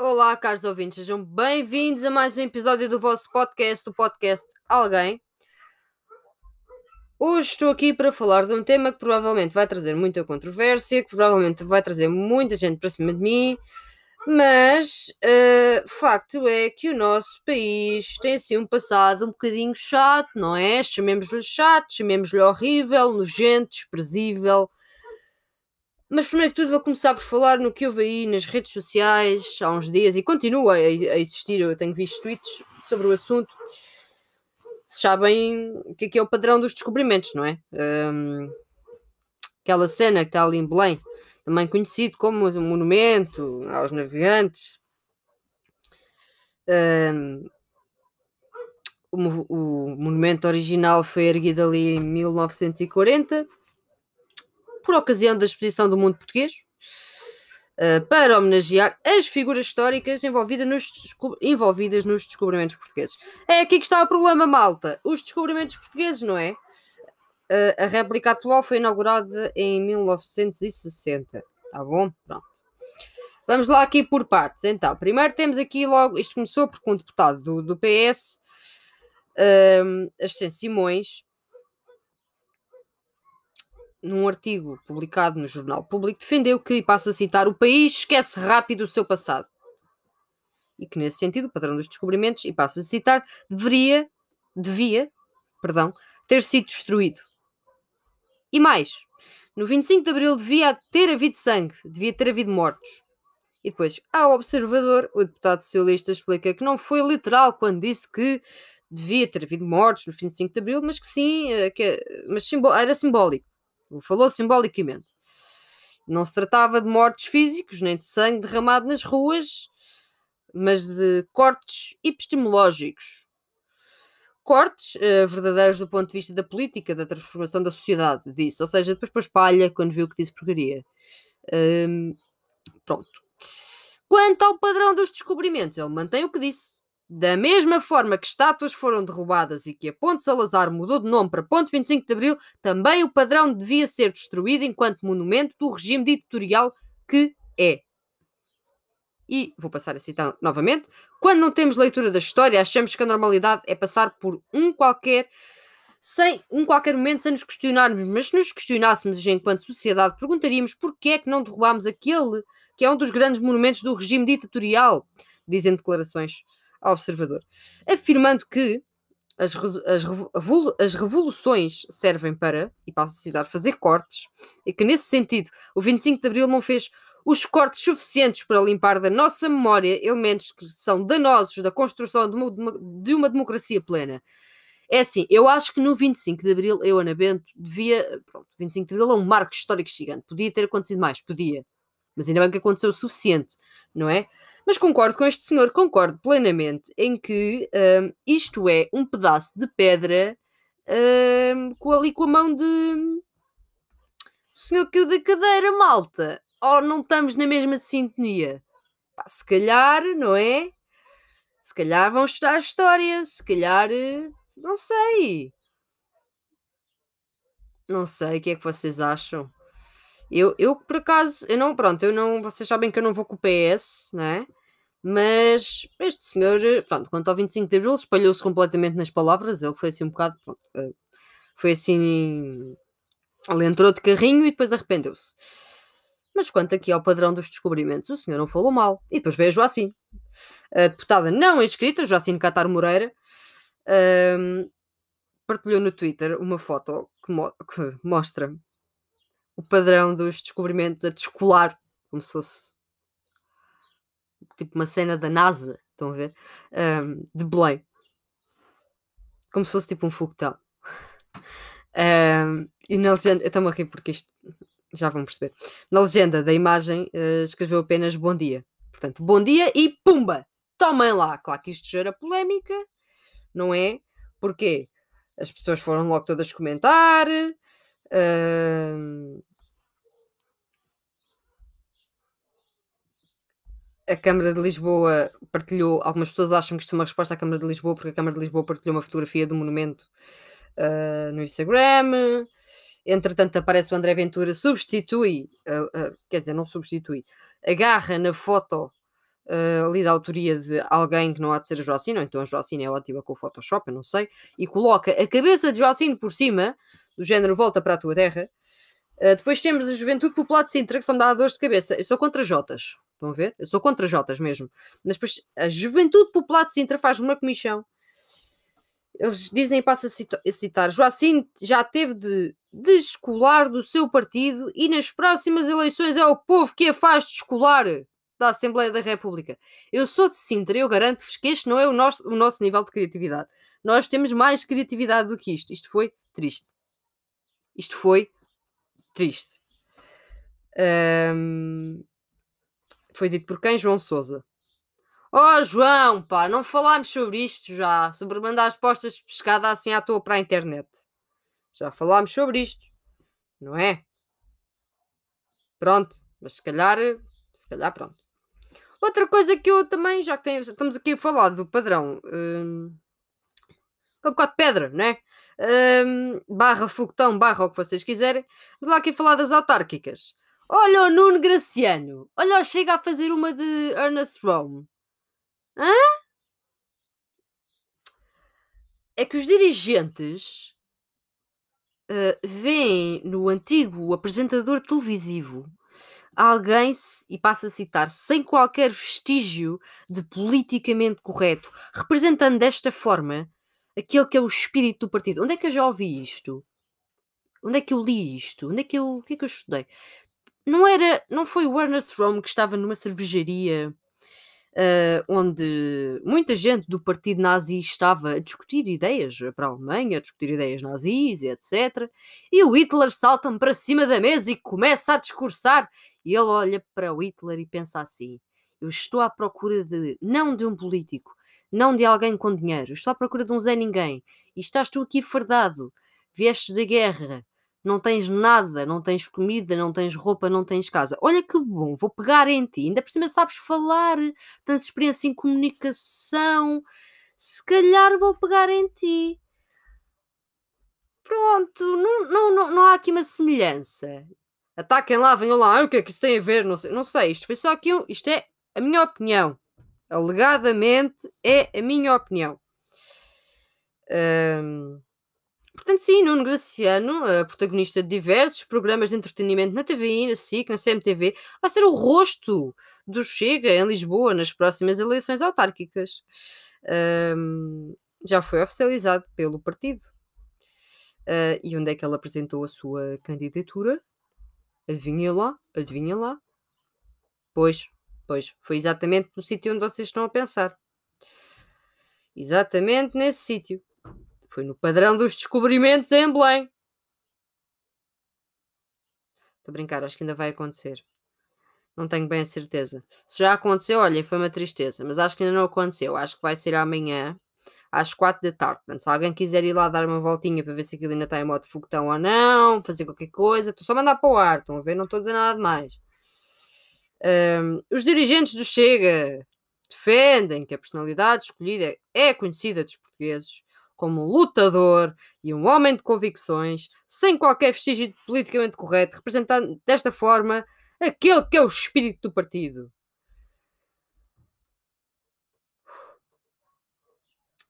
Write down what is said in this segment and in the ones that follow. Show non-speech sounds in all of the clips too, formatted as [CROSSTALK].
Olá, caros ouvintes, sejam bem-vindos a mais um episódio do vosso podcast, o podcast Alguém. Hoje estou aqui para falar de um tema que provavelmente vai trazer muita controvérsia, que provavelmente vai trazer muita gente para cima de mim, mas uh, facto é que o nosso país tem assim um passado um bocadinho chato, não é? Chamemos-lhe chato, chamemos-lhe horrível, nojento, desprezível mas primeiro que tudo vou começar por falar no que eu vi nas redes sociais há uns dias e continua a, existir. Eu tenho visto tweets sobre o assunto. Sabem o que é, que é o padrão dos descobrimentos, não é? Um, aquela cena que está ali em Belém, também conhecido como o monumento aos navegantes. Um, o, o monumento original foi erguido ali em 1940 por ocasião da exposição do mundo português, uh, para homenagear as figuras históricas envolvidas nos, envolvidas nos descobrimentos portugueses. É aqui que está o problema, malta. Os descobrimentos portugueses, não é? Uh, a réplica atual foi inaugurada em 1960. Tá bom? Pronto. Vamos lá aqui por partes. Então, primeiro temos aqui logo. Isto começou porque um deputado do, do PS, um, Ascenso Simões, num artigo publicado no Jornal Público, defendeu que, passo a citar, o país esquece rápido o seu passado. E que, nesse sentido, o padrão dos descobrimentos, e passo a citar, deveria, devia, perdão, ter sido destruído. E mais, no 25 de Abril devia ter havido sangue, devia ter havido mortos. E depois, ao observador, o deputado socialista explica que não foi literal quando disse que devia ter havido mortos no 25 de Abril, mas que sim, eh, que, mas era simbólico. Falou simbolicamente. Não se tratava de mortes físicos, nem de sangue derramado nas ruas, mas de cortes epistemológicos. Cortes uh, verdadeiros do ponto de vista da política, da transformação da sociedade, disse. Ou seja, depois para espalha quando viu que disse porcaria. Um, pronto. Quanto ao padrão dos descobrimentos, ele mantém o que disse. Da mesma forma que estátuas foram derrubadas e que a Ponte Salazar mudou de nome para Ponte 25 de Abril, também o padrão devia ser destruído enquanto monumento do regime ditatorial que é. E vou passar a citar novamente: quando não temos leitura da história, achamos que a normalidade é passar por um qualquer sem um qualquer momento sem nos questionarmos, mas se nos questionássemos enquanto sociedade, perguntaríamos porquê é que não derrubámos aquele que é um dos grandes monumentos do regime ditatorial, dizem declarações ao observador, afirmando que as, as, as, revoluções servem para, e passo a citar, fazer cortes, e que nesse sentido o 25 de Abril não fez os cortes suficientes para limpar da nossa memória elementos que são danosos da construção de uma, de uma democracia plena. É assim, eu acho que no 25 de Abril, eu, Ana Bento, devia. Pronto, 25 de Abril é um marco histórico gigante. Podia ter acontecido mais, podia. Mas ainda bem que aconteceu o suficiente, não é? Mas concordo com este senhor, concordo plenamente em que um, isto é um pedaço de pedra um, com ali com a mão de o senhor que da cadeira, malta. Ou não estamos na mesma sintonia? Pá, se calhar, não é? Se calhar vão estudar a história, se calhar, não sei. Não sei o que é que vocês acham. Eu, eu por acaso, eu não, pronto, eu não, vocês sabem que eu não vou com o PS, né? Mas este senhor, pronto, quanto ao 25 de Abril, espalhou-se completamente nas palavras. Ele foi assim um bocado, pronto, eh, foi assim. Ele entrou de carrinho e depois arrependeu-se. Mas quanto aqui ao padrão dos descobrimentos, o senhor não falou mal. E depois veio a Joacim. A deputada não inscrita, Joacim Catar Moreira, um, ehm, partilhou no Twitter uma foto que, mo que mostra o padrão dos descobrimentos a descolar, como se fosse tipo uma cena da NASA, estão a ver? Um, de Belém. Como se fosse tipo um foguetão. [LAUGHS] Um, e na legenda, eu estou-me a rir porque isto já vão perceber. Na legenda da imagem uh, escreveu apenas bom dia. Portanto, bom dia e pumba! Tomem lá! Claro que isto gera polémica, não é? Porque as pessoas foram logo todas comentar. Uh, a Câmara de Lisboa partilhou, algumas pessoas acham que isto é uma resposta à Câmara de Lisboa, porque a Câmara de Lisboa partilhou uma fotografia do monumento uh, no Instagram. Entretanto, aparece o André Ventura, substitui, uh, uh, quer dizer, não substitui, agarra na foto ali da autoria de alguém que não há de ser a Joacine, ou então a Joacine é ótima com o Photoshop, eu não sei, e coloca a cabeça de Joacine por cima, do género volta para a tua terra. Depois temos a Juventude Popular de Sintra, que só me dá dores de cabeça. Eu sou contra Jotas, estão a ver? Eu sou contra Jotas mesmo. Mas depois a Juventude Popular de Sintra faz uma comissão. Eles dizem, passa a citar, Joacine já teve de descolar do seu partido e nas próximas eleições é o povo que a faz descolar da Assembleia da República. Eu sou de Sintra e eu garanto-vos que este não é o nosso, o nosso nível de criatividade. Nós temos mais criatividade do que isto. Isto foi triste. Isto foi triste. Um, foi dito por quem? João Souza. Oh, João, pá, não falámos sobre isto já. Sobre mandar as postas de pescada assim à toa para a internet. Já falámos sobre isto, não é? Pronto, mas se calhar, se calhar, pronto. Outra coisa que eu também, já que estamos aqui a falar do padrão, um, é um bocado de pedra, não é? Um, barra foguetão, barra o que vocês quiserem. Vamos lá aqui falar das autárquicas. Olha o Nuno Graciano. Olha, chega a fazer uma de Ernest Rome. Hã? É que os dirigentes uh, veem no antigo apresentador televisivo alguém, e passa a citar, sem qualquer vestígio de politicamente correto, representando desta forma aquele que é o espírito do partido. Onde é que eu já ouvi isto? Onde é que eu li isto? Onde é que eu, o que é que eu estudei? Não era, não foi o Ernest Rome que estava numa cervejaria uh, onde muita gente do partido nazi estava a discutir ideias para a Alemanha, a discutir ideias nazis, etc. E o Hitler salta-me para cima da mesa e começa a discursar. E ele olha para o Hitler e pensa assim: Eu estou à procura de, não de um político, não de alguém com dinheiro, estou à procura de um Zé Ninguém. E estás tu aqui fardado, viestes da guerra, não tens nada, não tens comida, não tens roupa, não tens casa. Olha que bom, vou pegar em ti. Ainda por cima sabes falar, tens experiência em comunicação. Se calhar vou pegar em ti. Pronto, não, não, não, não há aqui uma semelhança. Ataquem lá, venham lá. O que é que isso tem a ver? Não sei, não sei. Isto foi só aqui. Um, isto é a minha opinião. Alegadamente é a minha opinião. Um, Portanto, sim, Nuno Graciano, uh, protagonista de diversos programas de entretenimento na TVI, na SIC, na CMTV, vai ser o rosto do Chega em Lisboa nas próximas eleições autárquicas. Um, já foi oficializado pelo partido. Uh, e onde é que ele apresentou a sua candidatura? Adivinha lá, adivinha lá. Pois, pois, foi exatamente no sítio onde vocês estão a pensar. Exatamente nesse sítio. Foi no padrão dos descobrimentos em Belém. Estou a brincar, acho que ainda vai acontecer. Não tenho bem a certeza. Se já aconteceu, olha, foi uma tristeza, mas acho que ainda não aconteceu. Acho que vai ser amanhã, às quatro da tarde. Portanto, se alguém quiser ir lá dar uma voltinha para ver se aquilo ainda está em modo foguetão ou não, fazer qualquer coisa, estou só a mandar para o ar, estão a ver? Não estou a dizer nada de mais. Um, os dirigentes do Chega defendem que a personalidade escolhida é conhecida dos portugueses como um lutador e um homem de convicções, sem qualquer vestígio politicamente correto, representando desta forma aquele que é o espírito do partido.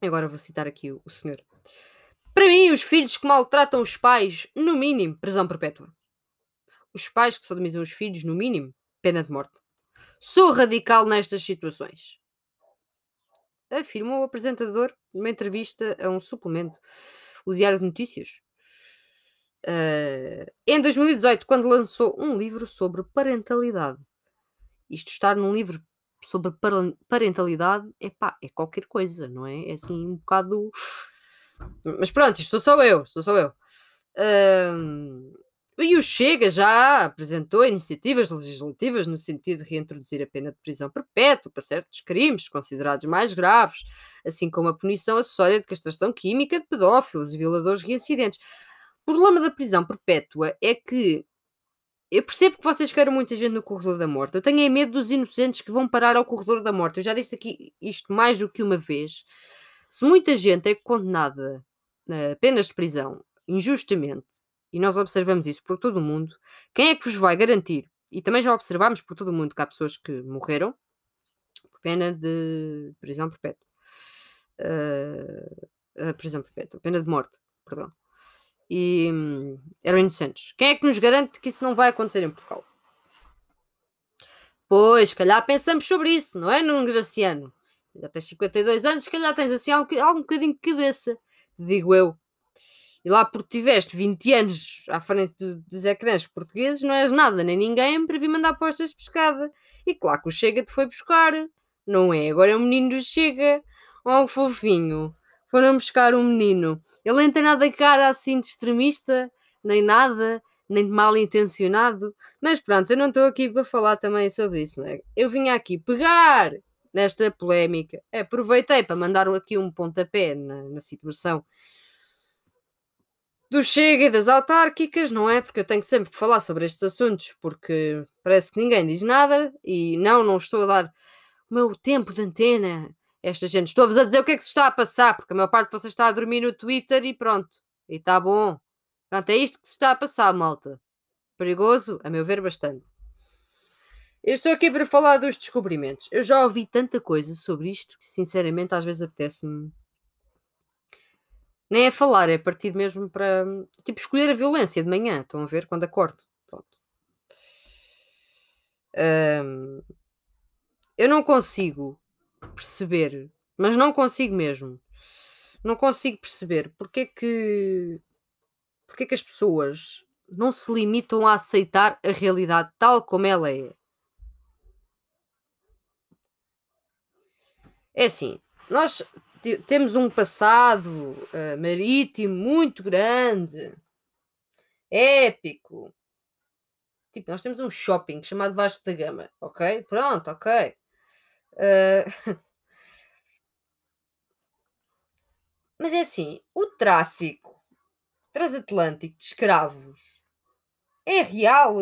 Agora vou citar aqui o, o senhor. Para mim, os filhos que maltratam os pais, no mínimo, prisão perpétua. Os pais que sodomizam os filhos, no mínimo, pena de morte. Sou radical nestas situações afirmou o apresentador numa entrevista a um suplemento, o Diário de Notícias. Uh, em 2018, quando lançou um livro sobre parentalidade. Isto estar num livro sobre parentalidade epá, é qualquer coisa, não é? É assim um bocado. Mas pronto, isto sou só eu, sou só eu. Uh, e o Chega já apresentou iniciativas legislativas no sentido de reintroduzir a pena de prisão perpétua para certos crimes considerados mais graves, assim como a punição acessória de castração química de pedófilos e violadores reincidentes. O problema da prisão perpétua é que eu percebo que vocês querem muita gente no corredor da morte. Eu tenho é medo dos inocentes que vão parar ao corredor da morte. Eu já disse aqui isto mais do que uma vez. Se muita gente é condenada a penas de prisão injustamente e nós observamos isso por todo o mundo, quem é que vos vai garantir? E também já observamos por todo o mundo que há pessoas que morreram pena de prisão perpétua. Uh, prisão perpétua, pena de morte, perdão. E hum, eram inocentes. Quem é que nos garante que isso não vai acontecer em Portugal? Pois, calhar pensamos sobre isso, não é, Nuno Graciano? Já tens 52 anos, se calhar tens assim algum, algum bocadinho de cabeça, digo eu. E lá porque tiveste 20 anos à frente do, dos ecrãs portugueses, não és nada nem ninguém para vir mandar postas de pescada. E claro que o Chega te foi buscar, não é? Agora é o menino do Chega, oh, fofinho. Foram buscar um menino. Ele nem tem nada de cara assim de extremista, nem nada, nem de mal intencionado. Mas pronto, eu não estou aqui para falar também sobre isso, né? Eu vim aqui pegar nesta polémica. Aproveitei para mandar aqui um pontapé na, na situação do Chega e das autárquicas, não é? Porque eu tenho sempre que falar sobre estes assuntos, porque parece que ninguém diz nada e não, não estou a dar o meu tempo de antena. Esta gente, estou-vos a dizer o que é que se está a passar, porque a maior parte de vocês está a dormir no Twitter e pronto. E está bom. Pronto, é isto que se está a passar, malta. Perigoso, a meu ver, bastante. Eu estou aqui para falar dos descobrimentos. Eu já ouvi tanta coisa sobre isto que, sinceramente, às vezes apetece-me nem é falar, é partir mesmo para. Tipo, escolher a violência de manhã. Estão a ver? Quando acordo. Pronto. Um, eu não consigo perceber, mas não consigo mesmo. Não consigo perceber porque é que. Porque é que as pessoas não se limitam a aceitar a realidade tal como ela é. É assim, nós temos um passado uh, marítimo muito grande, épico. Tipo, nós temos um shopping chamado Vasco da Gama, ok? Pronto, ok. Uh... [LAUGHS] Mas é assim, o tráfico transatlântico de escravos é real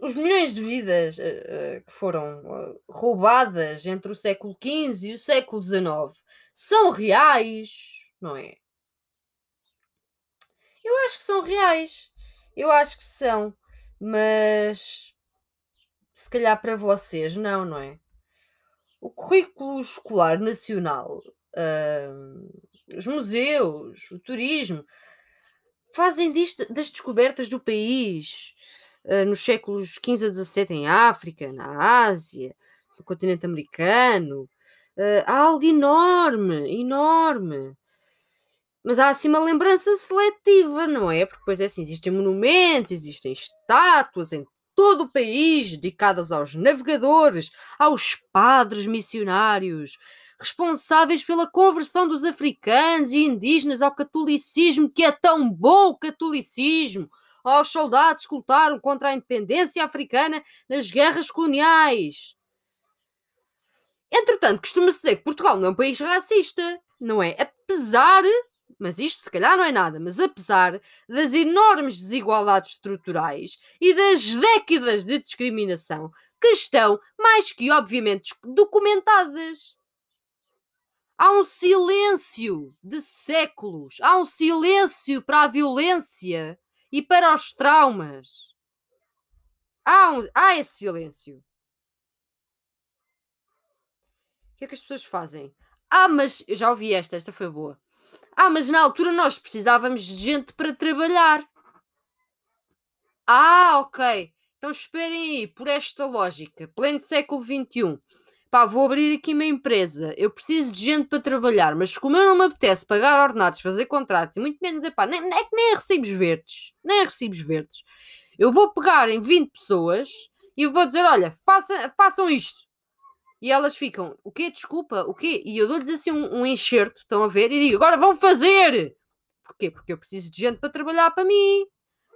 os milhões de vidas uh, que foram uh, roubadas entre o século XV e o século XIX são reais, não é? Eu acho que são reais. Eu acho que são. Mas se calhar para vocês não, não é? O currículo escolar nacional, os museus, o turismo, fazem disto das descobertas do país nos séculos XV a XVII em África, na Ásia, no continente americano. Uh, há algo enorme, enorme. Mas há assim uma lembrança seletiva, não é? Porque depois é assim, existem monumentos, existem estátuas em todo o país dedicadas aos navegadores, aos padres missionários, responsáveis pela conversão dos africanos e indígenas ao catolicismo, que é tão bom o catolicismo, aos soldados que lutaram contra a independência africana nas guerras coloniais. Entretanto, costuma-se dizer que Portugal não é um país racista, não é? Apesar, mas isto se calhar não é nada, mas apesar das enormes desigualdades estruturais e das décadas de discriminação que estão mais que obviamente documentadas. Há um silêncio de séculos, há um silêncio para a violência e para os traumas. Há, um, há esse silêncio. O que é que as pessoas fazem? Ah, mas eu já ouvi esta, esta foi boa. Ah, mas na altura nós precisávamos de gente para trabalhar. Ah, ok. Então esperem aí, por esta lógica, pleno século XXI pá, vou abrir aqui uma empresa, eu preciso de gente para trabalhar, mas como eu não me apetece pagar ordenados, fazer contratos, e muito menos, é pá, nem, é que nem é recibos verdes, nem é recibos verdes. Eu vou pegar em 20 pessoas e vou dizer, olha, faça, façam isto. E elas ficam, o quê? Desculpa, o quê? E eu dou-lhes assim um, um enxerto, estão a ver? E digo, agora vão fazer! Porquê? Porque eu preciso de gente para trabalhar para mim.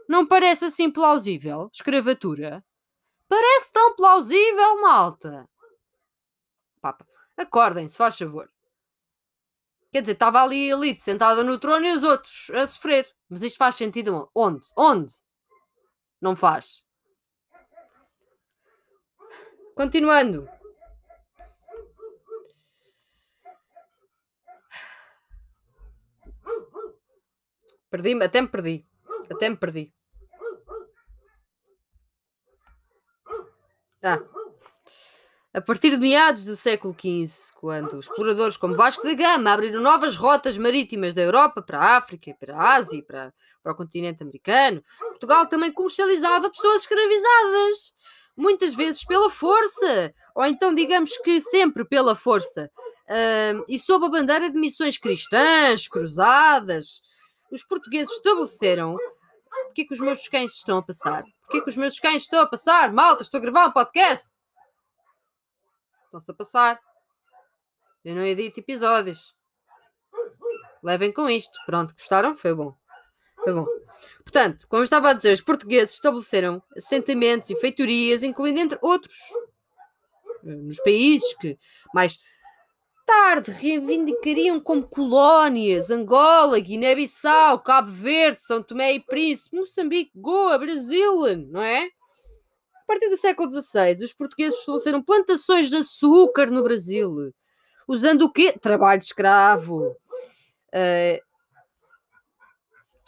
Não parece assim plausível? Escravatura? Parece tão plausível, malta. Papa. Acordem, se faz favor. Quer dizer, estava ali a elite sentada no trono e os outros a sofrer. Mas isto faz sentido onde? Onde? Não faz. Continuando. Perdi-me, até me perdi. Até me perdi. A partir de meados do século XV, quando exploradores como Vasco da Gama abriram novas rotas marítimas da Europa para a África, para a Ásia e para, para o continente americano, Portugal também comercializava pessoas escravizadas, muitas vezes pela força, ou então digamos que sempre pela força, uh, e sob a bandeira de missões cristãs, cruzadas. Os portugueses estabeleceram Porquê que os meus cães estão a passar? Porquê que os meus cães estão a passar? Malta, estou a gravar um podcast. Estão-se a passar. Eu não edito episódios. Levem com isto. Pronto, gostaram? Foi bom. Foi bom. Portanto, como eu estava a dizer, os portugueses estabeleceram assentamentos e feitorias, incluindo entre outros, nos países que mais tarde reivindicariam como colónias Angola, Guiné-Bissau, Cabo Verde, São Tomé e Príncipe, Moçambique, Goa, Brasil, não é? Partir do século XVI, os portugueses estabeleceram plantações de açúcar no Brasil, usando o quê? Trabalho escravo. Uh,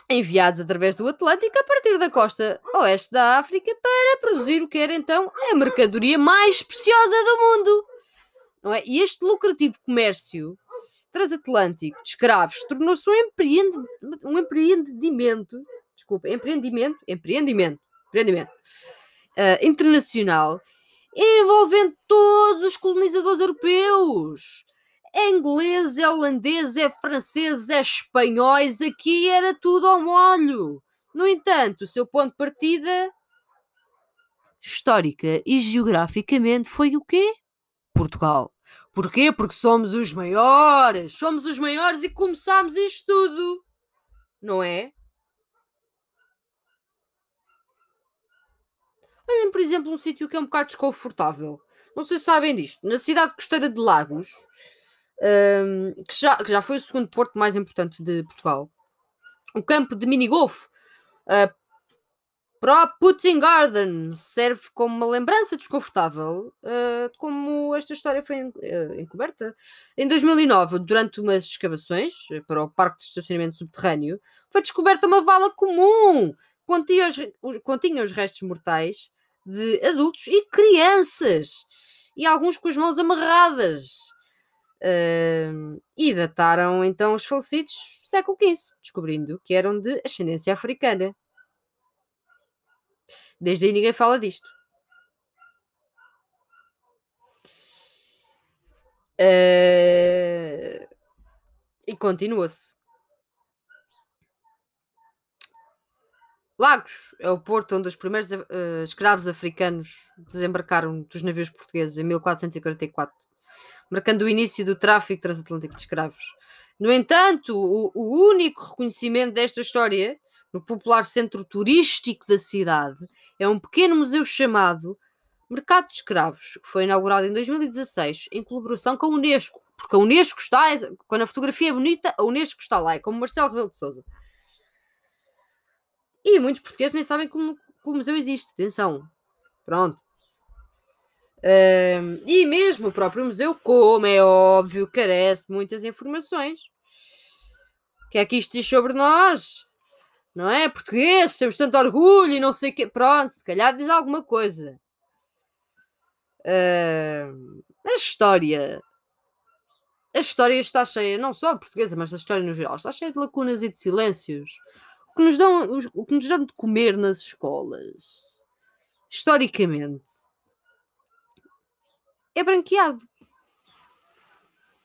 enviados através do Atlântico a partir da costa oeste da África para produzir o que era então a mercadoria mais preciosa do mundo não é? E este lucrativo comércio transatlântico de escravos tornou-se um, empreende, um empreendimento, desculpa, empreendimento, empreendimento, empreendimento uh, internacional envolvendo todos os colonizadores europeus. É inglês, é holandês, é francês, é espanhóis, aqui era tudo ao molho. No entanto, o seu ponto de partida histórica e geograficamente foi o quê? Portugal. Porquê? Porque somos os maiores. Somos os maiores e começámos isto tudo. Não é? Olhem, por exemplo, um sítio que é um bocado desconfortável. Não sei se sabem disto. Na cidade costeira de Lagos, um, que, já, que já foi o segundo porto mais importante de Portugal, o campo de minigolf uh, para Putin Garden serve como uma lembrança desconfortável uh, como esta história foi uh, encoberta. Em 2009, durante umas escavações eh, para o parque de estacionamento subterrâneo, foi descoberta uma vala comum continha os, continha os restos mortais de adultos e crianças e alguns com as mãos amarradas. Uh, e dataram então os falecidos século XV, descobrindo que eram de ascendência africana. Desde aí ninguém fala disto. Uh... E continua-se. Lagos é o porto onde os primeiros uh, escravos africanos desembarcaram dos navios portugueses em 1444, marcando o início do tráfico transatlântico de escravos. No entanto, o, o único reconhecimento desta história no popular centro turístico da cidade, é um pequeno museu chamado Mercado de Escravos, que foi inaugurado em 2016 em colaboração com a Unesco. Porque a Unesco está, quando a fotografia é bonita, a Unesco está lá, é como Marcelo Rebelo de Souza. E muitos portugueses nem sabem como, como o museu existe. Atenção. Pronto. E mesmo o próprio museu, como é óbvio, carece de muitas informações. O que é que isto diz sobre nós? não é? Português, temos tanto orgulho e não sei o quê. Pronto, se calhar diz alguma coisa. Uh, a história. A história está cheia, não só portuguesa, mas a história no geral, está cheia de lacunas e de silêncios. Que nos dão, o que nos dão de comer nas escolas, historicamente, é branqueado.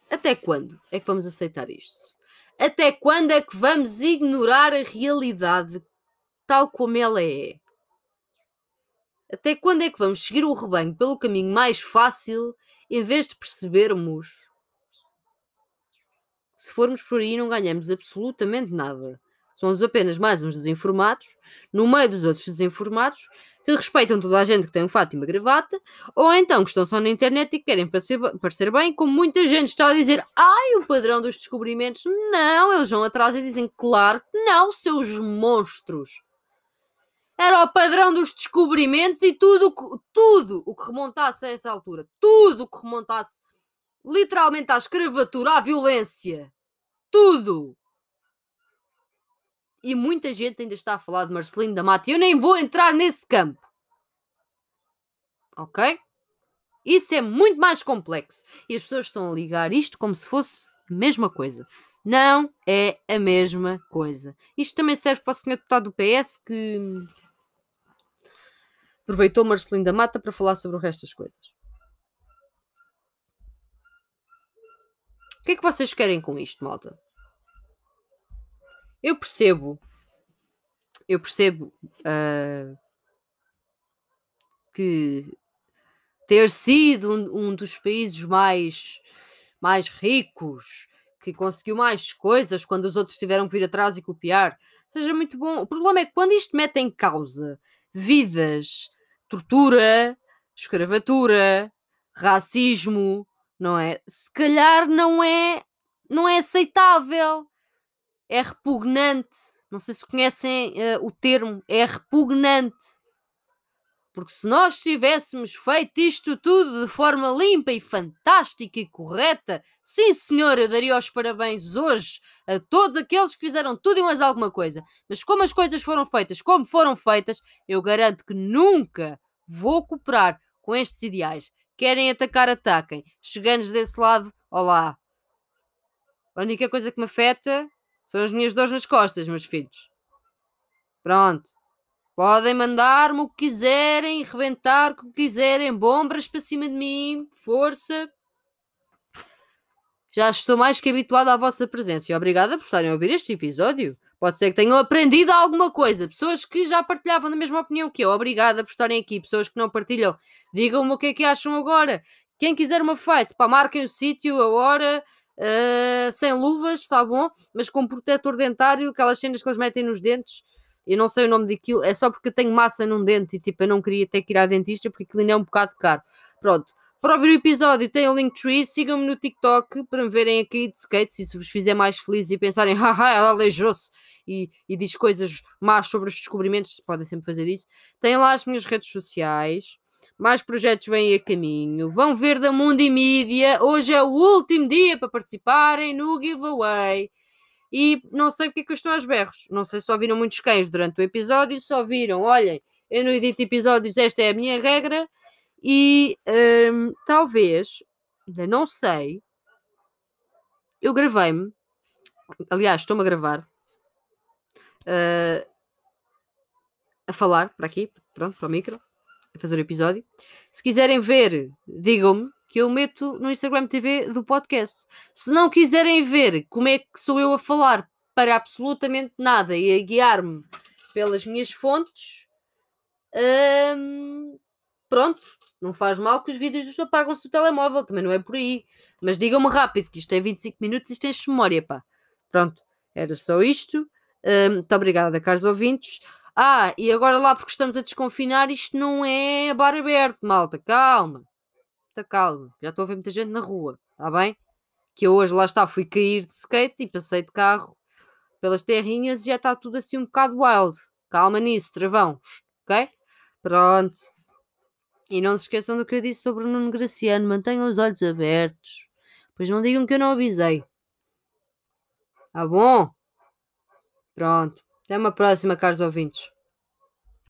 Até quando é que vamos aceitar isto? Até quando é que vamos ignorar a realidade tal como ela é? Até quando é que vamos seguir o rebanho pelo caminho mais fácil em vez de percebermos que se formos por aí não ganhamos absolutamente nada? Somos apenas mais uns desinformados, no meio dos outros desinformados, que respeitam toda a gente que tem um fato e uma gravata, ou então que estão só na internet e querem parecer, parecer bem, como muita gente está a dizer, ai, o padrão dos descobrimentos. Não, eles vão atrás e dizem, claro que não, seus monstros. Era o padrão dos descobrimentos e tudo, tudo o que remontasse a essa altura, tudo o que remontasse literalmente à escravatura, à violência, tudo e muita gente ainda está a falar de Marcelino da Mata. E eu nem vou entrar nesse campo. Ok? Isso é muito mais complexo. E as pessoas estão a ligar isto como se fosse a mesma coisa. Não é a mesma coisa. Isto também serve para o senhor deputado do PS que aproveitou Marcelino da Mata para falar sobre o resto das coisas. O que é que vocês querem com isto, malta? Eu percebo, eu percebo uh, que ter sido um, um, dos países mais, mais ricos, que conseguiu mais coisas quando os outros tiveram que vir atrás e copiar, seja muito bom. O problema é que quando isto mete em causa vidas, tortura, escravatura, racismo, não é? Se calhar não é, não é aceitável é repugnante. Não sei se conhecem uh, o termo, é repugnante. Porque se nós tivéssemos feito isto tudo de forma limpa e fantástica e correta, sim senhor, eu daria os parabéns hoje a todos aqueles que fizeram tudo e mais alguma coisa. Mas como as coisas foram feitas como foram feitas, eu garanto que nunca vou cooperar com estes ideais. Querem atacar, ataquem. Chegando desse lado, olá. A única coisa que me afeta são as minhas dores nas costas, meus filhos. Pronto. Podem mandar-me o que quiserem, rebentar o que quiserem, bombas para cima de mim, força. Já estou mais que habituado à vossa presença e obrigada por estarem a ouvir este episódio. Pode ser que tenham aprendido alguma coisa. Pessoas que já partilhavam da mesma opinião que eu, obrigada por estarem aqui. Pessoas que não partilham, digam-me o que é que acham agora. Quem quiser uma fight, pá, marquem o sítio, a hora, uh, sem luvas, está bom, mas com protetor dentário, aquelas cenas que eles metem nos dentes. Eu não sei o nome daquilo, é só porque eu tenho massa num dente e tipo eu não queria ter que ir à dentista porque aquilo ainda é um bocado caro. Pronto. Para ouvir o episódio tem o Linktree, sigam-me no TikTok para me verem aqui de skate, se isso vos fizer mais feliz e pensarem, [LAUGHS] haha, ela aleijou-se e, e diz coisas más sobre os descobrimentos, podem sempre fazer isso. Tem lá as minhas redes sociais, mais projetos vêm a caminho. Vão ver da Mundo Mídia. Hoje é o último dia para participarem no giveaway. E não sei porque é que eu estou aos berros. Não sei se só viram muitos cães durante o episódio. Só viram, olhem, eu não edito episódios, esta é a minha regra. E hum, talvez, ainda não sei, eu gravei-me. Aliás, estou-me a gravar. Uh, a falar para aqui, pronto, para o micro a fazer o episódio. Se quiserem ver, digam-me que eu meto no Instagram TV do podcast. Se não quiserem ver como é que sou eu a falar para absolutamente nada e a guiar-me pelas minhas fontes, hum, pronto, não faz mal que os vídeos apagam-se do telemóvel, também não é por aí. Mas digam-me rápido, que isto tem 25 minutos e isto tem memória, pá. Pronto, era só isto. Hum, muito obrigada, caros ouvintes. Ah, e agora lá porque estamos a desconfinar, isto não é bar aberto, malta. Calma. Está calma. Já estou a ver muita gente na rua, está bem? Que eu hoje lá está, fui cair de skate e passei de carro pelas terrinhas e já está tudo assim um bocado wild. Calma nisso, travão. Ok? Pronto. E não se esqueçam do que eu disse sobre o Nuno Graciano. Mantenham os olhos abertos. Pois não digam que eu não avisei. Tá bom? Pronto. Até uma próxima, caros ouvintes.